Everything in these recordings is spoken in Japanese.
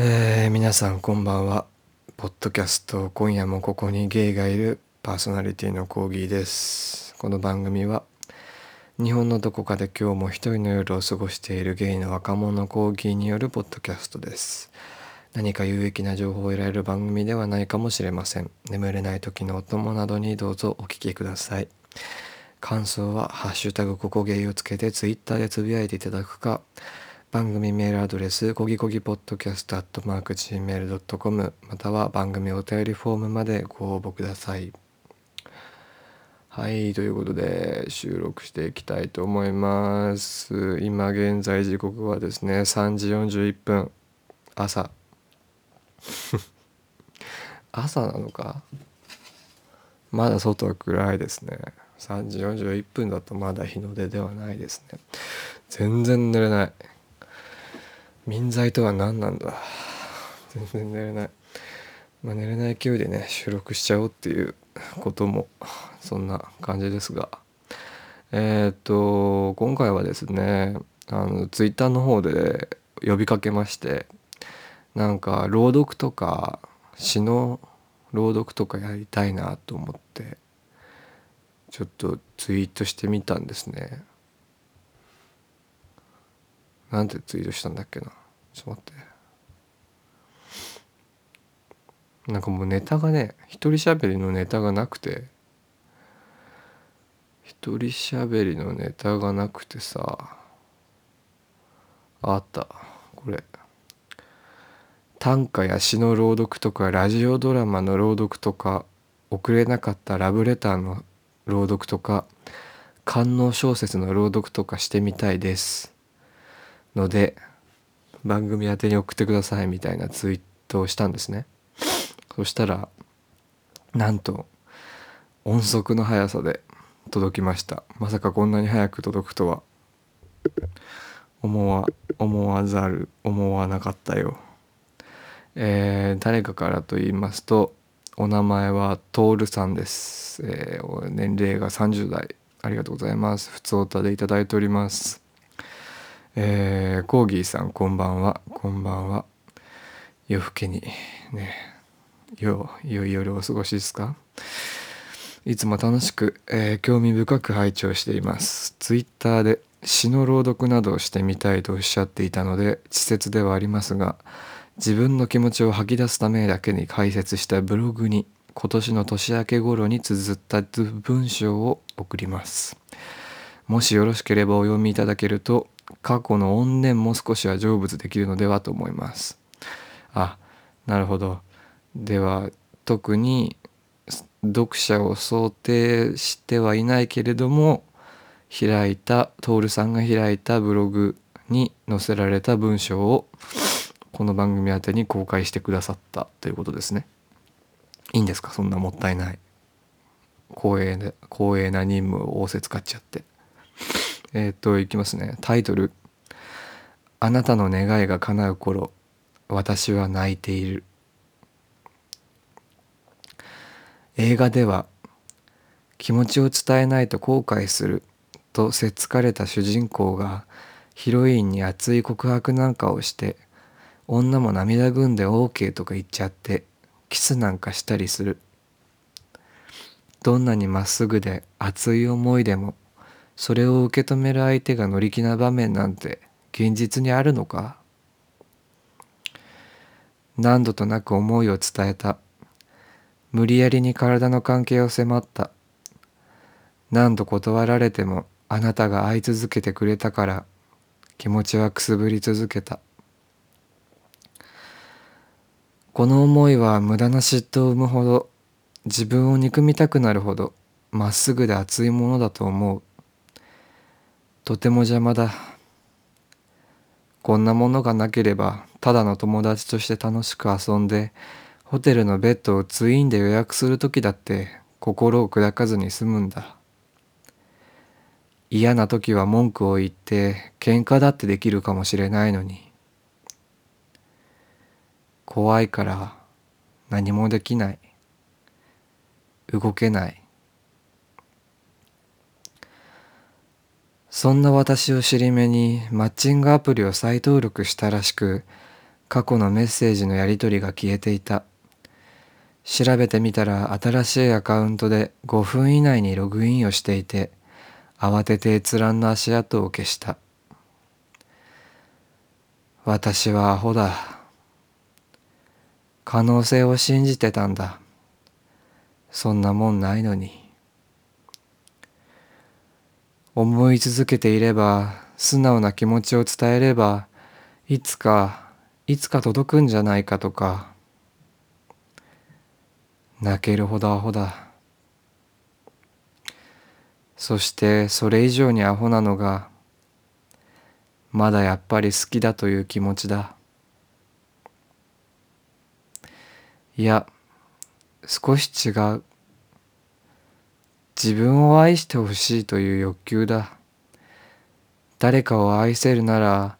えー皆さんこんばんは。ポッドキャスト今夜もここにゲイがいるパーソナリティのコーギーです。この番組は日本のどこかで今日も一人の夜を過ごしているゲイの若者コーギーによるポッドキャストです。何か有益な情報を得られる番組ではないかもしれません。眠れない時のお供などにどうぞお聞きください。感想は「ハッシュタグココゲイ」をつけてツイッターでつぶやいていただくか番組メールアドレスコギコギポッドキャストアットマーク Gmail.com または番組お便りフォームまでご応募ください。はいということで収録していきたいと思います。今現在時刻はですね3時41分。朝。朝なのか？まだ外は暗いですね。3時41分だとまだ日の出ではないですね。全然寝れない。眠剤とは何なんだ？全然寝れない。まあ寝れない勢いでね収録しちゃおうっていうこともそんな感じですが。えーっと今回はですねあのツイッターの方で呼びかけましてなんか朗読とか詩の朗読とかやりたいなと思ってちょっとツイートしてみたんですね。なんてツイートしたんだっけな。ちょっと待って。なんかもうネタがね一人喋りのネタがなくて。一人喋りのネタがなくてさ。あった。これ。短歌や詩の朗読とかラジオドラマの朗読とか送れなかったラブレターの朗読とか官能小説の朗読とかしてみたいです。ので番組宛てに送ってくださいみたいなツイートをしたんですね。そしたらなんと音速の速さで届きました。まさかこんなに早く届くとは。思わ思わざる思わなかったよ。えー誰かからと言いますとお名前はトールさんです、えー年齢が30代ありがとうございます。普通おたでいただいております。えーコーギーさんこんばんは。こんばんは。夜更けにねよ良いよ夜お過ごしですか？いつも楽しく、えー興味深く拝聴しています。ツイッターで詩の朗読などをしてみたいとおっしゃっていたので稚拙ではありますが自分の気持ちを吐き出すためだけに解説したブログに今年の年明け頃に綴った文章を送ります。もしよろしければお読みいただけると過去の怨念も少しは成仏できるのではと思います。あなるほど。では特に読者を想定してはいないけれども開いた徹さんが開いたブログに載せられた文章をこの番組宛てに公開してくださったということですね。いいんですか？そんなもったいない。光栄な光栄な任務を仰せつかっちゃって。えーっといきますね。タイトル「あなたの願いが叶う頃私は泣いている」映画では気持ちを伝えないと後悔するとせっつかれた主人公がヒロインに熱い告白なんかをして女も涙ぐんで OK とか言っちゃってキスなんかしたりする。どんなにまっすぐで熱い思いでもそれを受け止める相手が乗り気な場面なんて現実にあるのか？何度となく思いを伝えた。無理やりに体の関係を迫った。何度断られてもあなたが愛い続けてくれたから気持ちはくすぶり続けた。この思いは無駄な嫉妬を生むほど自分を憎みたくなるほどまっすぐで熱いものだと思う。とても邪魔だ。こんなものがなければただの友達として楽しく遊んでホテルのベッドをツインで予約する時だって心を砕かずに済むんだ。嫌な時は文句を言って喧嘩だってできるかもしれないのに。怖いから何もできない。動けない。そんな私を尻目にマッチングアプリを再登録したらしく過去のメッセージのやり取りが消えていた。調べてみたら新しいアカウントで5分以内にログインをしていて慌てて閲覧の足跡を消した。私はアホだ。可能性を信じてたんだ。そんなもんないのに。思い続けていれば素直な気持ちを伝えればいつかいつか届くんじゃないかとか。泣けるほどアホだ。そしてそれ以上にアホなのがまだやっぱり好きだという気持ちだ。いや少し違う。自分を愛してほしいという欲求だ。誰かを愛せるなら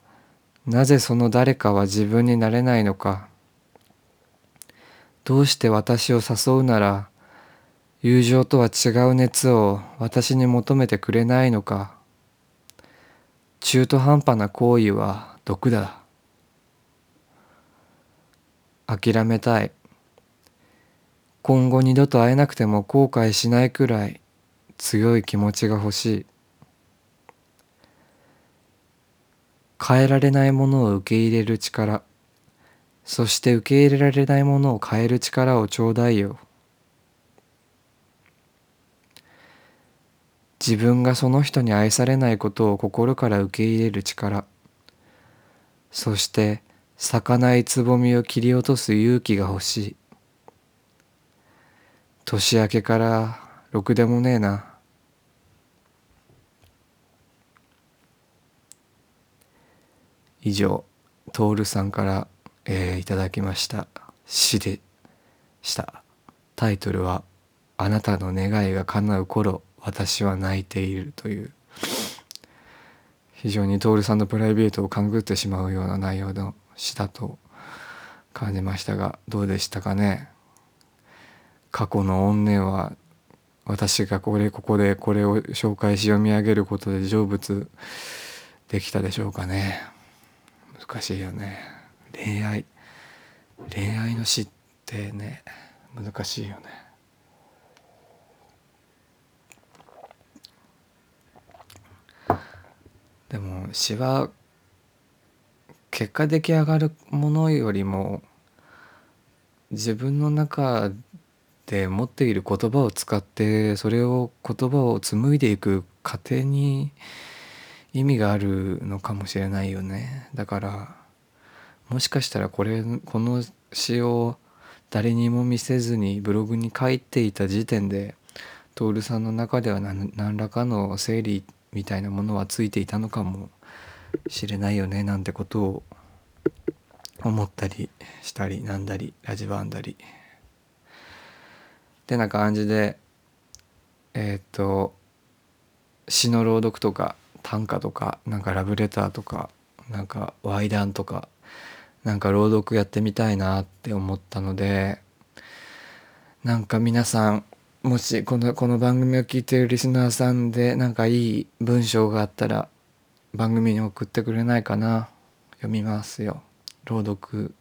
なぜその誰かは自分になれないのか。どうして私を誘うなら友情とは違う熱を私に求めてくれないのか。中途半端な行為は毒だ。諦めたい。今後二度と会えなくても後悔しないくらい。強い気持ちが欲しい。変えられないものを受け入れる力。そして受け入れられないものを変える力をちょうだいよ。自分がその人に愛されないことを心から受け入れる力。そして咲かないつぼみを切り落とす勇気が欲しい。年明けからろくでもねえな。以上徹さんから、えー、いただきました。詩でした。タイトルは「あなたの願いが叶う頃私は泣いている」という。非常に徹さんのプライベートを勘ぐってしまうような内容の詩だと感じましたがどうでしたかね。過去の怨念は私がこれここでこれを紹介し読み上げることで成仏できたでしょうかね。難しいよね。恋愛。恋愛の詩ってね難しいよね。でも詩は結果出来上がるものよりも自分の中で持っている言葉を使ってそれを言葉を紡いでいく過程に意味があるのかもしれないよね。だからもしかしたらこれこの詩を誰にも見せずにブログに書いていた時点で徹さんの中では何らかの整理みたいなものはついていたのかもしれないよねなんてことを思ったりしたりなんだりラジバンだり。てな感じでえっ、と詩の朗読とか短歌とかなんかラブレターとかなんかワイダンとかなんか朗読やってみたいなって思ったのでなんか皆さんもしこのこの番組を聞いてるリスナーさんでなんかいい文章があったら番組に送ってくれないかな。読みますよ。朗読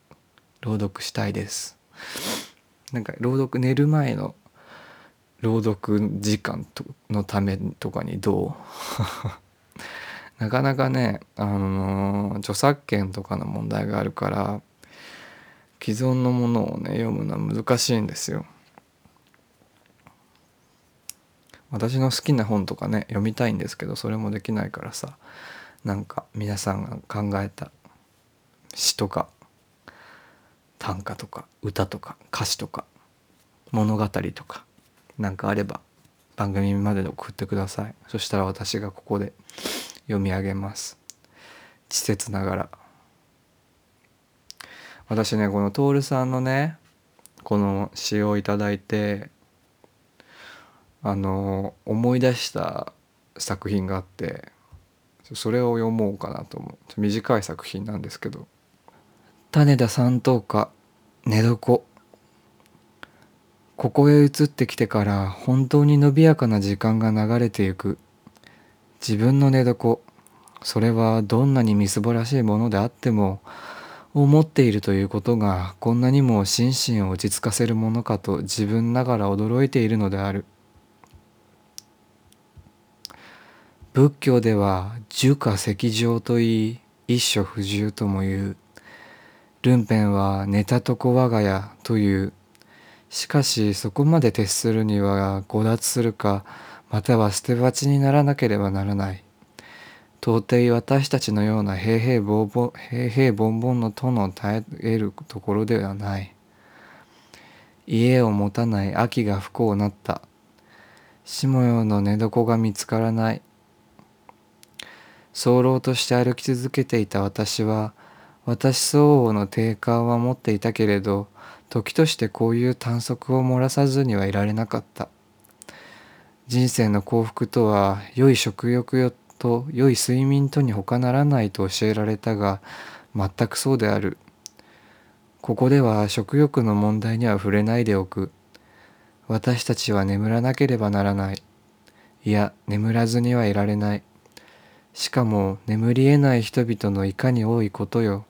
朗読したいです。なんか朗読寝る前の朗読時間のためとかにどう？なかなかね、あのー、著作権とかの問題があるから既存のものをね読むのは難しいんですよ。私の好きな本とかね読みたいんですけどそれもできないからさなんか皆さんが考えた詩とか短歌とか歌とか歌詞とか物語とか何かあれば番組まで送ってください。そしたら私がここで読み上げます。稚拙ながら。私ねこの徹さんのねこの詩を頂いてあの思い出した作品があってそれを読もうかなと思う。短い作品なんですけど「種田三等家寝床」ここへ移ってきてから本当に伸びやかな時間が流れてゆく。自分の寝床。それはどんなにみすぼらしいものであってもを持っているということがこんなにも心身を落ち着かせるものかと自分ながら驚いているのである。仏教では樹下石上といい一所不住とも言う。ルンペンは寝たとこ我が家という。しかしそこまで徹するには強奪するかまたは捨て鉢にならなければならない。到底私たちのような平々凡々平々凡々のとの耐えるところではない。家を持たない秋が不幸なった。下よの寝床が見つからない。早漏として歩き続けていた私は私相応の定感は持っていたけれど時としてこういう短足を漏らさずにはいられなかった。人生の幸福とは良い食欲と良い睡眠とに他ならないと教えられたが全くそうである。ここでは食欲の問題には触れないでおく。私たちは眠らなければならない。いや眠らずにはいられない。しかも眠り得ない人々のいかに多いことよ。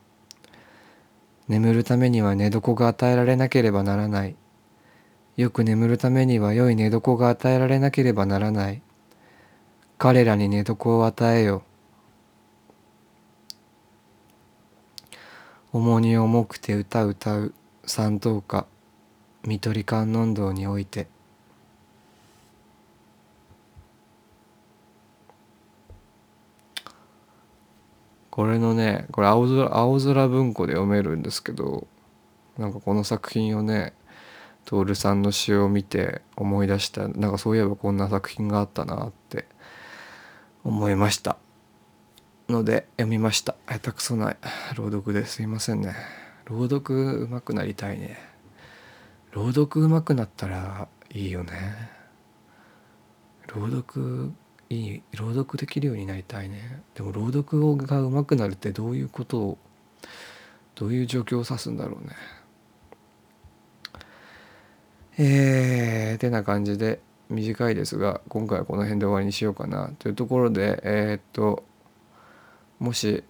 眠るためには寝床が与えられなければならない。よく眠るためには良い寝床が与えられなければならない。彼らに寝床を与えよ。重荷重くて歌う歌う三等歌、看取り観音堂において。これのねこれ青空青空文庫で読めるんですけどなんかこの作品をね徹さんの詩を見て思い出したなんかそういえばこんな作品があったなって思いました。ので読みました。下手くそない朗読です。いませんね。朗読うまくなりたいね。朗読うまくなったらいいよね。朗読いい朗読できるようになりたいね。でも朗読がうまくなるってどういうことをどういう状況を指すんだろうね。えー、てな感じで短いですが今回はこの辺で終わりにしようかな。というところでえー、っともし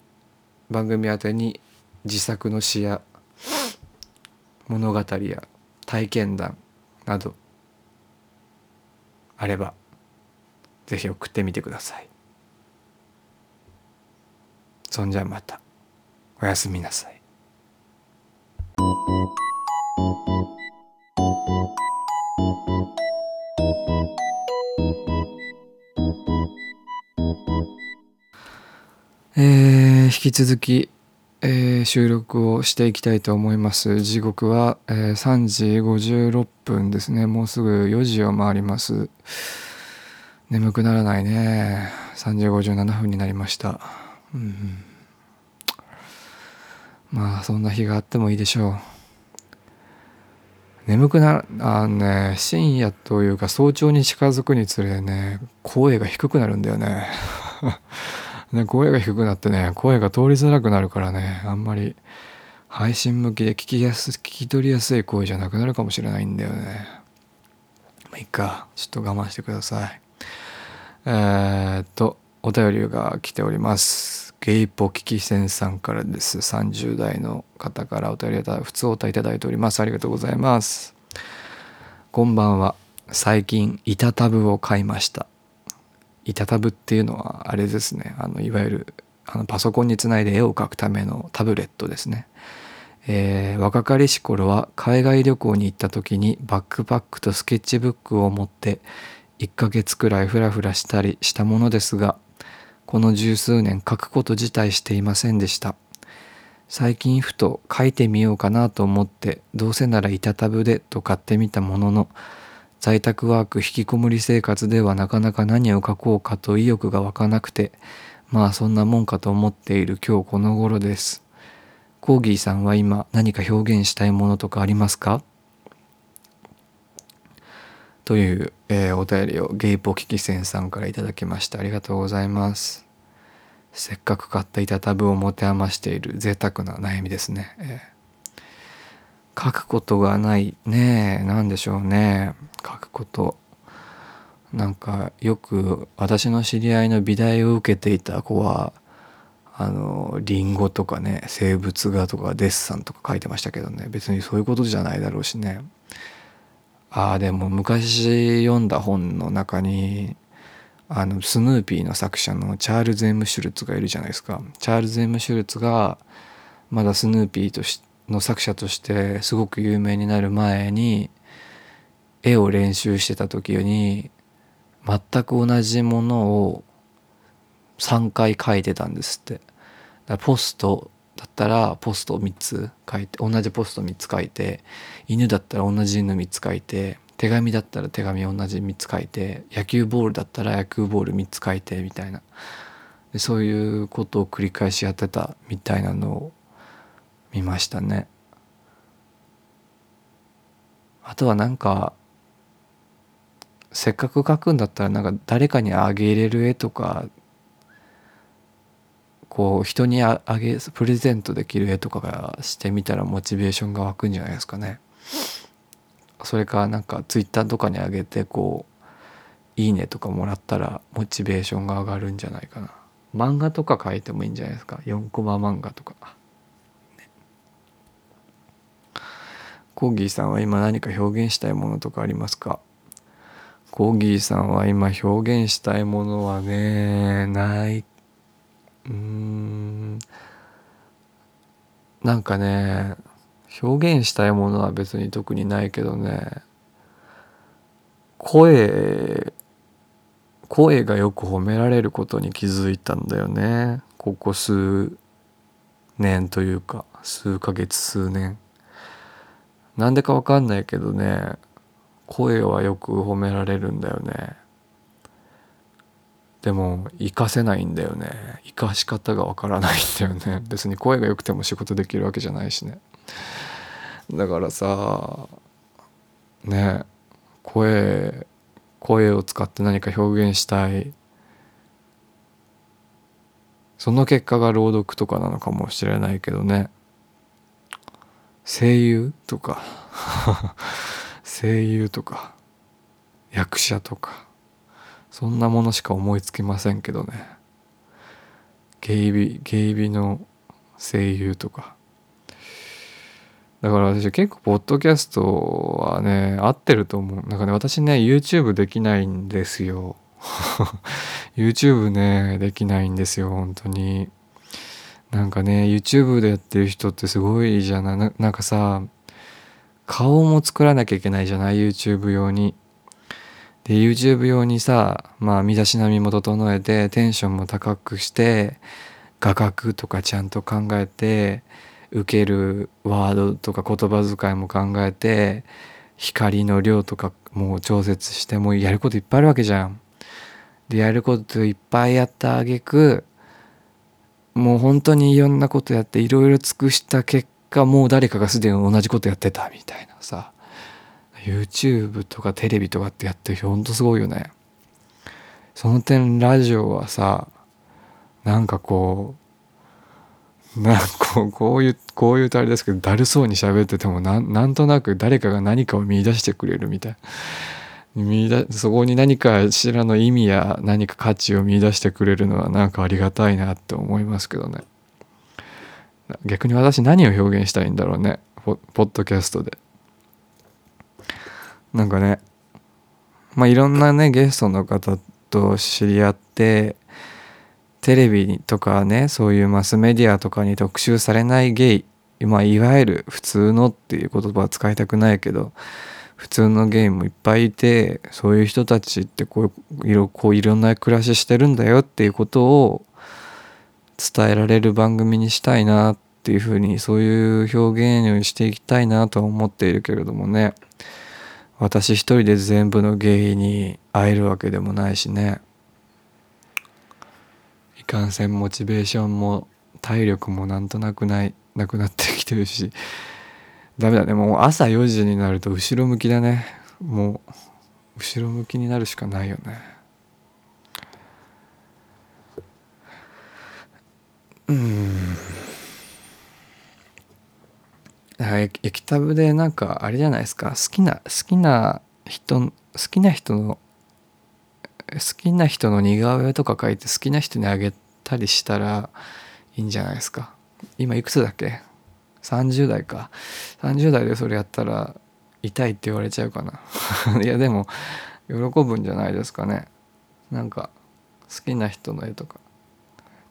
番組宛てに自作の詩や物語や体験談などあればぜひ送ってみてください。そんじゃまた。おやすみなさい。えー、引き続き、えー、収録をしていきたいと思います。時刻は、えー、3時56分ですね。もうすぐ4時を回ります。眠くならないね。3時57分になりました、うん、まあそんな日があってもいいでしょう。眠くなあね深夜というか早朝に近づくにつれね声が低くなるんだよね。ね声が低くなってね声が通りづらくなるからねあんまり配信向きで聞きやす聞き取りやすい声じゃなくなるかもしれないんだよね。まあいいか。ちょっと我慢してください。えー、っと、お便りが来ております。ゲイポキキセンさんからです。30代の方からお便り普通お歌いただいております。ありがとうございます。こんばんは。最近、板タブを買いました。板タブっていうのは、あれですね。あの、いわゆる、あのパソコンにつないで絵を描くためのタブレットですね。えー、若かりし頃は海外旅行に行った時にバックパックとスケッチブックを持って1ヶ月くらいフラフラしたりしたものですが、この十数年書くこと自体していませんでした。最近ふと書いてみようかなと思ってどうせなら板タブでと買ってみたものの在宅ワーク引きこもり生活ではなかなか何を書こうかと意欲が湧かなくてまあそんなもんかと思っている今日この頃です。コーギーさんは今何か表現したいものとかありますか？という、えー、お便りをゲイポキキセンさんから頂きました。ありがとうございます。せっかく買った板タブを持て余している。贅沢な悩みですね、えー、書くことがないね。え何でしょうね。書くこと。なんかよく私の知り合いの美大を受けていた子はあのリンゴとかね静物画とかデッサンとか書いてましたけどね。別にそういうことじゃないだろうしね。ああでも昔読んだ本の中にあのスヌーピーの作者のチャールズ・エム・シュルツがいるじゃないですか。チャールズ・エム・シュルツがまだスヌーピーとしの作者としてすごく有名になる前に絵を練習してた時に全く同じものを3回描いてたんですって。だポストだったらポスト3つ書いて同じポスト3つ書いて犬だったら同じ犬3つ書いて手紙だったら手紙同じ3つ書いて野球ボールだったら野球ボール3つ書いてみたいなでそういうことを繰り返しやってたみたいなのを見ましたね。あとはなんかせっかく描くんだったらなんか誰かにあげれる絵とかこう人にあげプレゼントできる絵とかがしてみたらモチベーションが湧くんじゃないですかね。それかなんかツイッターとかにあげてこう「いいね」とかもらったらモチベーションが上がるんじゃないかな。漫画とか描いてもいいんじゃないですか4コマ漫画とか。コーギーさんは今何か表現したいものとかありますか？コーギーさんは今表現したいものはねないうん。なんかね表現したいものは別に特にないけどね。声声がよく褒められることに気づいたんだよね。ここ数年というか数ヶ月数年。なんでかわかんないけどね声はよく褒められるんだよね。でも活かせないんだよね。活かし方がわからないんだよね。別に声が良くても仕事できるわけじゃないしね。だからさね声声を使って何か表現したい。その結果が朗読とかなのかもしれないけどね。声優とか。声優とか。役者とか。そんなものしか思いつきませんけどね。芸美芸美の声優とか。だから私結構ポッドキャストはね合ってると思う。なんかね私ね YouTube できないんですよ。YouTube ねできないんですよ本当に。なんかね YouTube でやってる人ってすごいじゃない。ななんかさ顔も作らなきゃいけないじゃない？YouTube 用に。で YouTube 用にさまあ身だしなみも整えてテンションも高くして画角とかちゃんと考えて受けるワードとか言葉遣いも考えて光の量とかもう調節してもうやることいっぱいあるわけじゃん。でやることいっぱいやったあげくもう本当にいろんなことやっていろいろ尽くした結果もう誰かがすでに同じことやってたみたいなさ YouTube とかテレビとかってやってる人ほんとすごいよね。その点ラジオはさなんかこうなんこうこういうこういうとあれですけどだるそうに喋っててもなんなんとなく誰かが何かを見出してくれるみたい。見出そこに何かしらの意味や何か価値を見出してくれるのはなんかありがたいなって思いますけどね。逆に私何を表現したいんだろうねポッドキャストで。なんかねまあいろんなねゲストの方と知り合ってテレビとかねそういうマスメディアとかに特集されないゲイ、まあ、いわゆる普通のっていう言葉は使いたくないけど普通のゲイもいっぱいいてそういう人たちってこういろこういろんな暮らししてるんだよっていうことを伝えられる番組にしたいなっていうふうにそういう表現をしていきたいなとは思っているけれどもね。私一人で全部のゲイに会えるわけでもないしね。いかんせんモチベーションも体力もなんとなくないなくなってきてるし。ダメだね。もう朝4時になると後ろ向きだね。もう後ろ向きになるしかないよね。うん。液タブでなんかあれじゃないですか。好きな好きな人好きな人の好きな人の似顔絵とか描いて好きな人にあげたりしたらいいんじゃないですか。今いくつだっけ？30代か。30代でそれやったら痛いって言われちゃうかな。いやでも喜ぶんじゃないですかね。なんか好きな人の絵とか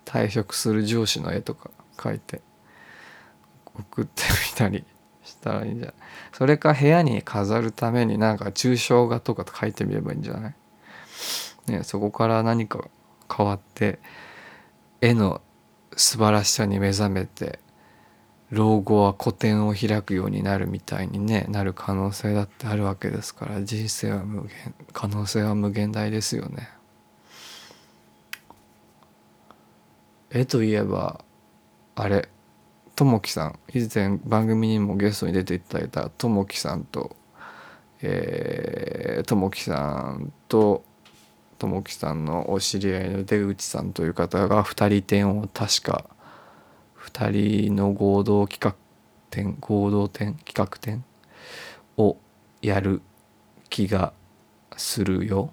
退職する上司の絵とか描いて。送ってみたりしたらいいんじゃない？それか部屋に飾るためになんか抽象画とか描いてみればいいんじゃない？ねそこから何か変わって絵の素晴らしさに目覚めて老後は古典を開くようになるみたいにねなる可能性だってあるわけですから人生は無限可能性は無限大ですよね。絵といえばあれともきさん以前番組にもゲストに出ていただいたともきさんとえともきさんとともきさんのお知り合いの出口さんという方が2人展を確か2人の合同企画展合同展企画展をやる気がするよ。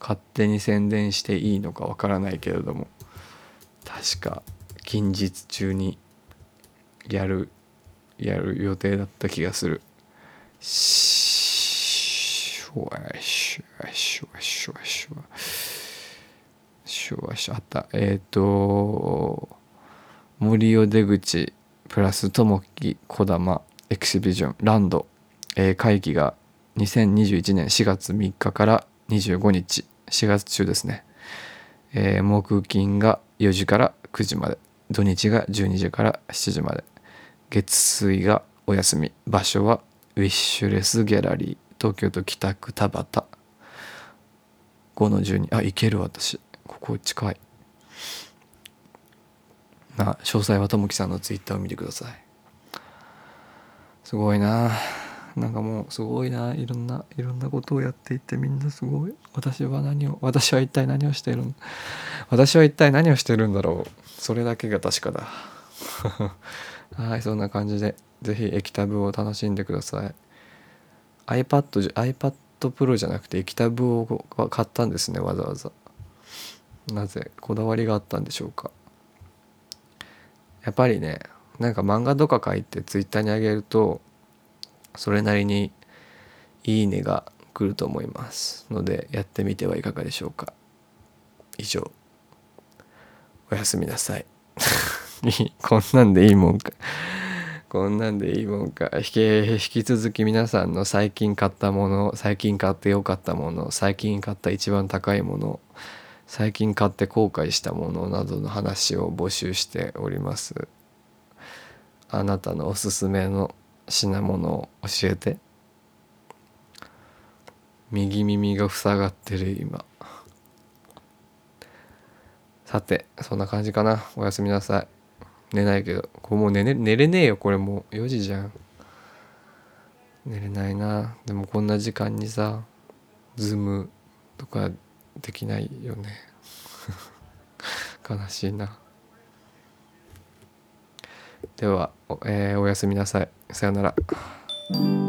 勝手に宣伝していいのかわからないけれども確か近日中にやるやる予定だった気がする。しゅわしゅわしゅわしゅわしゅわしゅわしゅあったえっ、ー、と森尾出口プラス友樹児玉エキシビジョンランド、えー、会議が2021年4月3日から25日4月中ですね、えー、木金が4時から9時まで土日が12時から7時まで月水がお休み。場所はウィッシュレスギャラリー。東京都北区田端。5の12あ行ける私。ここ近い。まあ詳細はともきさんのツイッターを見てください。すごいな。なんかもうすごいな。いろんないろんなことをやっていてみんなすごい。私は何を私は一体何をしている私は一体何をしてるんだろう。それだけが確かだ。はいそんな感じで是非液タブを楽しんでください。iPad, iPad Pro じゃなくて液タブを買ったんですねわざわざ。なぜこだわりがあったんでしょうか。やっぱりねなんか漫画とか書いてツイッターにあげるとそれなりにいいねが来ると思いますのでやってみてはいかがでしょうか。以上。おやすみなさい。こんなんでいいもんか。こんなんでいいもんか。引き引き続き皆さんの最近買ったもの最近買ってよかったもの最近買った一番高いもの最近買って後悔したものなどの話を募集しております。あなたのおすすめの品物を教えて。右耳が塞がってる今。さてそんな感じかな。おやすみなさい。寝ないけどこれもう寝れ寝れねえよこれもう。4時じゃん。寝れないな。でもこんな時間にさズームとかできないよね。悲しいな。では、えー、おやすみなさい。さよなら。